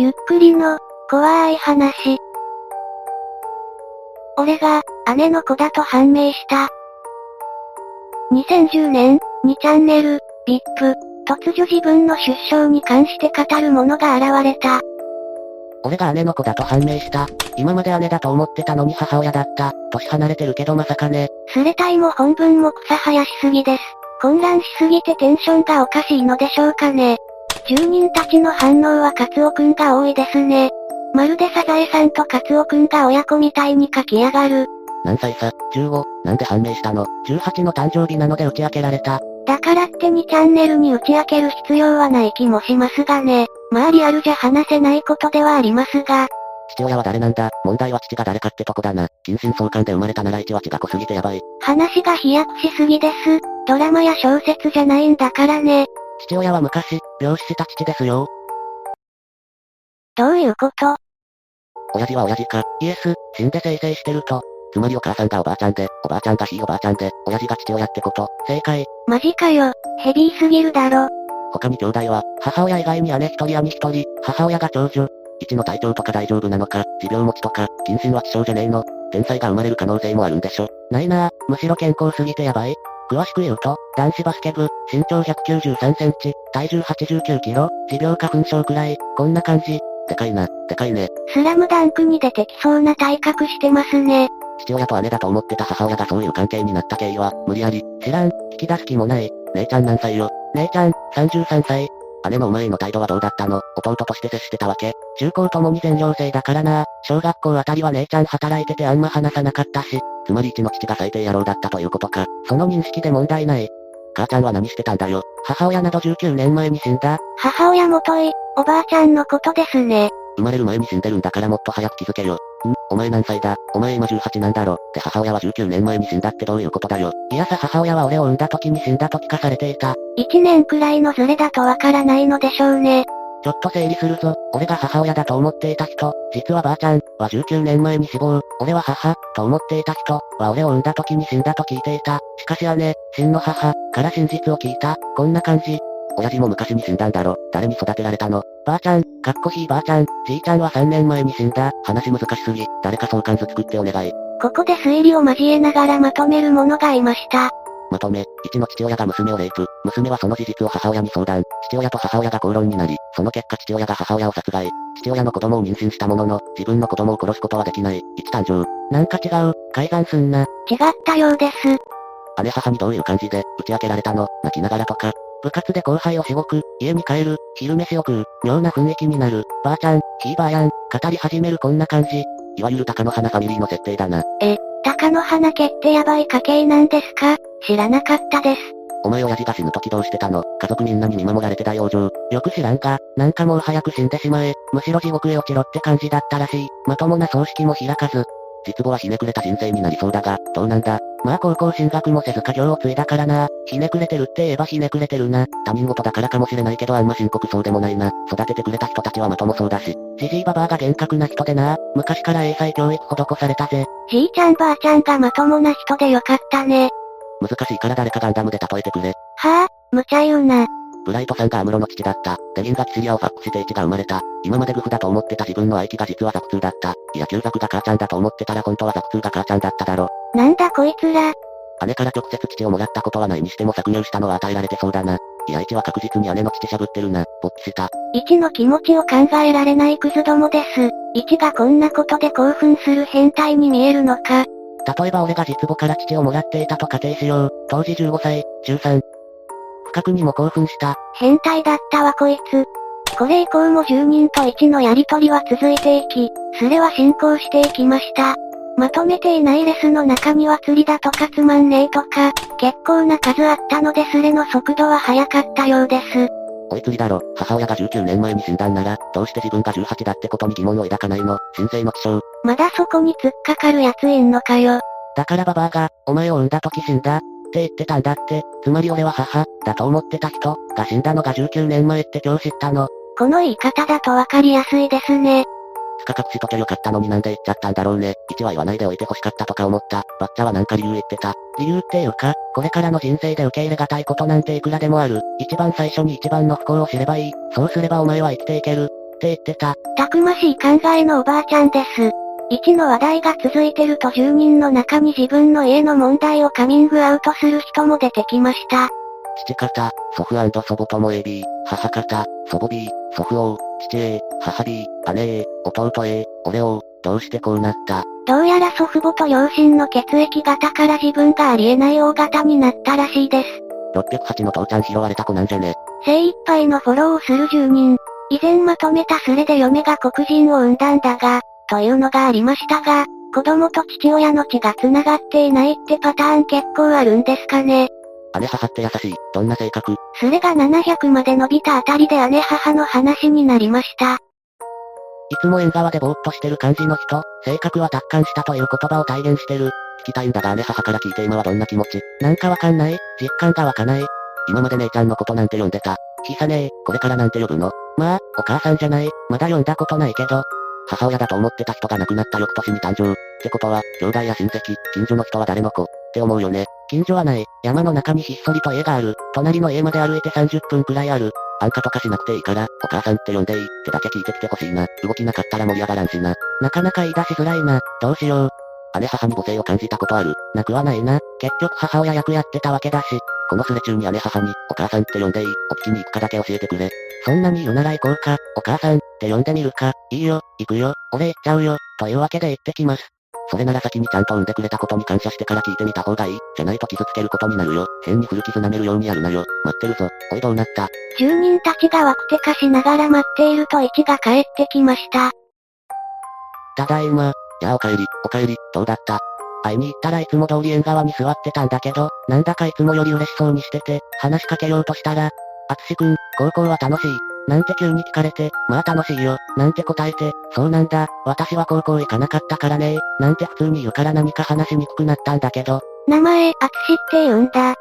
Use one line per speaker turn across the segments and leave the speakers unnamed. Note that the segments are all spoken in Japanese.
ゆっくりの、怖い話。俺が、姉の子だと判明した。2010年、2チャンネル、VIP、突如自分の出生に関して語る者が現れた。
俺が姉の子だと判明した。今まで姉だと思ってたのに母親だった。年離れてるけどまさかね。
すれたいも本文も草生やしすぎです。混乱しすぎてテンションがおかしいのでしょうかね。住人たちの反応はカツオくんが多いですね。まるでサザエさんとカツオくんが親子みたいに書き上がる。
何歳さ、15、なんで判明したの ?18 の誕生日なので打ち明けられた。
だからって2チャンネルに打ち明ける必要はない気もしますがね。まあリアルじゃ話せないことではありますが。
父親は誰なんだ？問題は父が誰かってとこだな。近親相関で生まれたなら1は血が濃すぎてやばい。
話が飛躍しすぎです。ドラマや小説じゃないんだからね。
父親は昔、病死した父ですよ。
どういうこと？
親父は親父か、イエス、死んで生成してると。つまりお母さんがおばあちゃんで、おばあちゃんがひいおばあちゃんで、親父が父親ってこと。正解。
マジかよ。ヘビーすぎるだろ。
他に兄弟は、母親以外に姉一人兄一人、母親が長女。一の体調とか大丈夫なのか、持病持ちとか、謹慎は希少じゃねえの。天才が生まれる可能性もあるんでしょ。ないなぁ、むしろ健康すぎてやばい。詳しく言うと、男子バスケ部、身長193センチ、体重89キロ、持病花粉症くらい、こんな感じ。でかいな、でかいね。
スラムダンクに出てきそうな体格してますね。
父親と姉だと思ってた母親がそういう関係になった経緯は、無理やり、知らん、聞き出す気もない。姉ちゃん何歳よ？姉ちゃん、33歳。姉のお前への態度はどうだったの？弟として接してたわけ中高ともに全寮制だからな小学校あたりは姉ちゃん働いててあんま話さなかったし、つまり一の父が最低野郎だったということか。その認識で問題ない。母ちゃんは何してたんだよ？母親など19年前に死んだ。
母親もとい、おばあちゃんのことですね。
生まれる前に死んでるんだからもっと早く気づけよ。ん？お前何歳だ？お前今18なんだろ？って母親は19年前に死んだってどういうことだよ？いやさ母親は俺を産んだ時に死んだと聞かされていた。
1年くらいのズレだとわからないのでしょうね。
ちょっと整理するぞ。俺が母親だと思っていた人、実はばあちゃん、は19年前に死亡。俺は母、と思っていた人、は俺を産んだ時に死んだと聞いていた。しかし姉、真の母、から真実を聞いた。こんな感じ。親父も昔に死んだんだろ。誰に育てられたの？ばあちゃん、かっこひいばあちゃん、じいちゃんは3年前に死んだ。話難しすぎ。誰か相関図作ってお願い。
ここで推理を交えながらまとめる者がいました。
まとめ、一の父親が娘をレイプ。娘はその事実を母親に相談。父親と母親が口論になり、その結果父親が母親を殺害。父親の子供を妊娠したものの、自分の子供を殺すことはできない。一誕生。なんか違う、改ざんすんな。
違ったようです。
姉母にどういう感じで、打ち明けられたの？泣きながらとか、部活で後輩をしごく、家に帰る、昼飯を食う、妙な雰囲気になる、ばあちゃん、ひいばあやん、語り始めるこんな感じ。いわゆる鷹の花ファミリーの設定だな。
え、鷹の花家ってやばい家系なんですか？知らなかったです。
お前親父が死ぬ時どうしてたの？家族みんなに見守られて大往生。よく知らんか、なんかもう早く死んでしまえ。むしろ地獄へ落ちろって感じだったらしい。まともな葬式も開かず、実母はひねくれた人生になりそうだが、どうなんだ？まあ高校進学もせず家業を継いだからな。ひねくれてるって言えばひねくれてるな。他人事だからかもしれないけどあんま深刻そうでもないな。育ててくれた人たちはまともそうだし。じじいばばあが厳格な人でな。昔から英才教育施されたぜ。
じいちゃんばあちゃんがまともな人でよかったね。
難しいから誰かガンダムで例えてくれ。
はあ、無茶言うな。
ブライトさんがアムロの父だった。デリンがキシリアをファックして1が生まれた。今までグフだと思ってた自分の愛機が実はザクツーだった。いや旧ザクが母ちゃんだと思ってたら本当はザクツーが母ちゃんだっただろ。
なんだこいつら。
姉から直接父をもらったことはないにしても搾乳したのは与えられてそうだな。いや、1は確実に姉の父しゃぶってるな。勃起した。
1の気持ちを考えられないクズどもです。1がこんなことで興奮する変態に見えるのか。
例えば俺が実母から父をもらっていたと仮定しよう。当時15歳、中3。不覚にも興奮した。
変態だったわこいつ。これ以降も住人と1のやりとりは続いていき、スレは進行していきました。まとめていないレスの中には釣りだとかつまんねえとか、結構な数あったのでスレの速度は速かったようです。
おい釣りだろ、母親が19年前に死んだんなら、どうして自分が18だってことに疑問を抱かないの？神聖の気象。
まだそこに突っかかる奴いんのかよ。
だからババアが、お前を産んだ時死んだ、って言ってたんだって、つまり俺は母、だと思ってた人、が死んだのが19年前って今日知ったの。
この言い方だとわかりやすいですね。
つか隠しとけよかったのになんで言っちゃったんだろうね。1は言わないでおいて欲しかったとか思った。バッチャはなんか理由言ってた。理由っていうか、これからの人生で受け入れがたいことなんていくらでもある。一番最初に一番の不幸を知ればいい。そうすればお前は生きていける。って言ってた。
たくましい考えのおばあちゃんです。1の話題が続いてると住人の中に自分の家の問題をカミングアウトする人も出てきました。
父方、祖父祖母とも AB、母方、祖母 B、祖父 O、父 A、母 B、姉 A、弟 A、俺 O、どうしてこうなった？
どうやら祖父母と両親の血液型から自分がありえない O 型になったらしいです。
608の父ちゃん拾われた子なんじゃね。
精一杯のフォローをする住人。以前まとめたスレで嫁が黒人を産んだんだが、というのがありましたが、子供と父親の血が繋がっていないってパターン結構あるんですかね。
姉母って優しい。どんな性格？
スレが700まで伸びたあたりで姉母の話になりました。
いつも縁側でぼーっとしてる感じの人、性格は達観したという言葉を体現してる。聞きたいんだが姉母から聞いて今はどんな気持ち？なんかわかんない実感が湧かない。今まで姉ちゃんのことなんて呼んでた。ひさねえ、これからなんて呼ぶの？まあ、お母さんじゃない。まだ呼んだことないけど。母親だと思ってた人が亡くなった翌年に誕生。ってことは、兄弟や親戚、近所の人は誰の子？って思うよね。近所はない。山の中にひっそりと家がある。隣の家まで歩いて30分くらいある。安価とかしなくていいから、お母さんって呼んでいいってだけ聞いてきてほしいな。動きなかったら盛り上がらんしな。なかなか言い出しづらいな。どうしよう。姉母に母性を感じたことある。なくはないな。結局母親役やってたわけだし。このスレ中に姉母に、お母さんって呼んでいいお聞きに行くかだけ教えてくれ。そんなに言うなら行こうか。お母さんって呼んでみるか。いいよ、行くよ、俺行っちゃうよ。というわけで行ってきます。それなら先にちゃんと産んでくれたことに感謝してから聞いてみた方がいい。じゃないと傷つけることになるよ。変に古傷舐めるようにやるなよ。待ってるぞ。おいどうなった
住人たちがワクテカしながら待っていると一が帰ってきました。
ただいま。やあお帰り、お帰り、どうだった？会いに行ったらいつも通り縁側に座ってたんだけど、なんだかいつもより嬉しそうにしてて、話しかけようとしたら、あつしくん、高校は楽しい。なんて急に聞かれて、まあ楽しいよ、なんて答えて、そうなんだ、私は高校行かなかったからねなんて普通に言うから何か話しにくくなったんだけど、
名前、アツシって言うんだ。
あ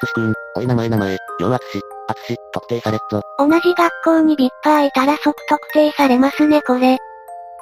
つしくん、おい名前名前、ようあつし、あつし、特定されっぞ。
同じ学校にビッパーいたら即特定されますねこれ。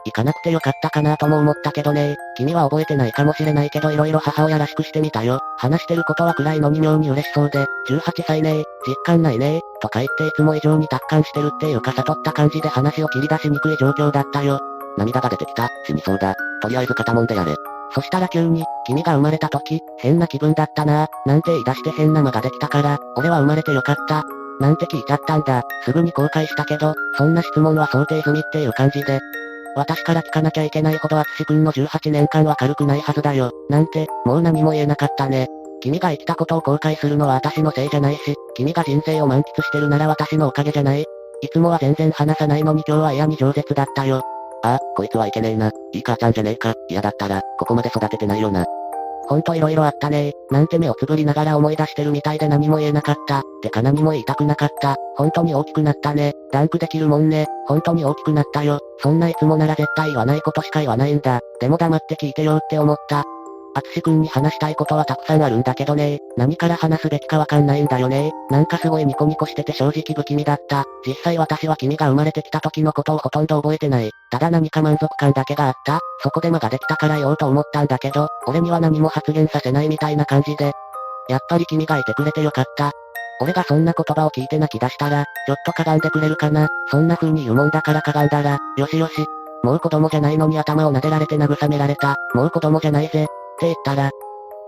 行かなくてよかったかなとも思ったけどね君は覚えてないかもしれないけど色々母親らしくしてみたよ。話してることは暗いのに妙に嬉しそうで、18歳ね実感ないねとか言っていつも以上に達観してるっていうか悟った感じで話を切り出しにくい状況だったよ。涙が出てきた、死にそうだ。とりあえず肩もんでやれ。そしたら急に、君が生まれた時、変な気分だったなぁなんて言い出して変な間ができたから、俺は生まれてよかった。なんて聞いちゃったんだ。すぐに後悔したけど、そんな質問は想定済みっていう感じで、私から聞かなきゃいけないほど淳くんの18年間は軽くないはずだよ。なんて、もう何も言えなかったね。君が生きたことを後悔するのは私のせいじゃないし、君が人生を満喫してるなら私のおかげじゃない。いつもは全然話さないのに今日は嫌に饒舌だったよ。ああ、こいつはいけねえな。いい母ちゃんじゃねえか。嫌だったら、ここまで育ててないよな。ほんと色々あったねなんて目をつぶりながら思い出してるみたいで何も言えなかった。てか何も言いたくなかった。本当に大きくなったね。ダンクできるもんね。本当に大きくなったよ。そんないつもなら絶対言わないことしか言わないんだ。でも黙って聞いてよって思った。あつしくんに話したいことはたくさんあるんだけどね何から話すべきかわかんないんだよねなんかすごいニコニコしてて正直不気味だった。実際私は君が生まれてきた時のことをほとんど覚えてない。ただ何か満足感だけがあった。そこで間ができたから言おうと思ったんだけど、俺には何も発言させないみたいな感じで。やっぱり君がいてくれてよかった。俺がそんな言葉を聞いて泣き出したら、ちょっとかがんでくれるかな。そんな風に言うもんだからかがんだら、よしよし。もう子供じゃないのに頭を撫でられて慰められた。もう子供じゃないぜ。って言ったら、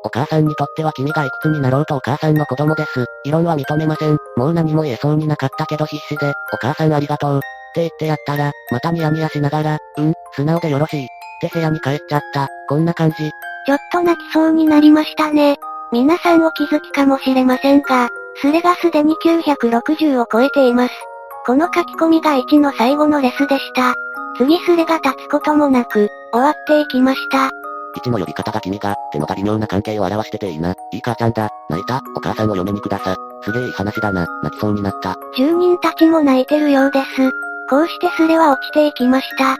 お母さんにとっては君がいくつになろうとお母さんの子供です。異論は認めません。もう何も言えそうになかったけど必死で、お母さんありがとう。って言ってやったら、またニヤニヤしながら、うん、素直でよろしい。って部屋に帰っちゃった。こんな感じ。
ちょっと泣きそうになりましたね。皆さんお気づきかもしれませんが、スレがすでに960を超えています。この書き込みが1の最後のレスでした。次スレが立つこともなく、終わっていきました。
1の呼び方が君が、ってのが微妙な関係を表してていいな。いい母ちゃんだ。泣いたお母さんを嫁にくださ。すげえいい話だな。泣きそうになった。
住人たちも泣いてるようです。こうしてスレは落ちていきました。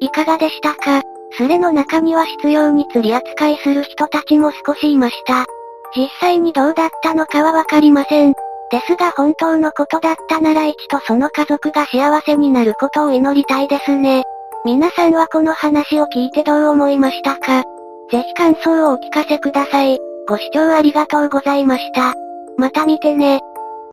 いかがでしたかスレの中には必要に釣り扱いする人たちも少しいました。実際にどうだったのかはわかりません。ですが本当のことだったなら一とその家族が幸せになることを祈りたいですね。皆さんはこの話を聞いてどう思いましたか？ぜひ感想をお聞かせください。ご視聴ありがとうございました。また見てね。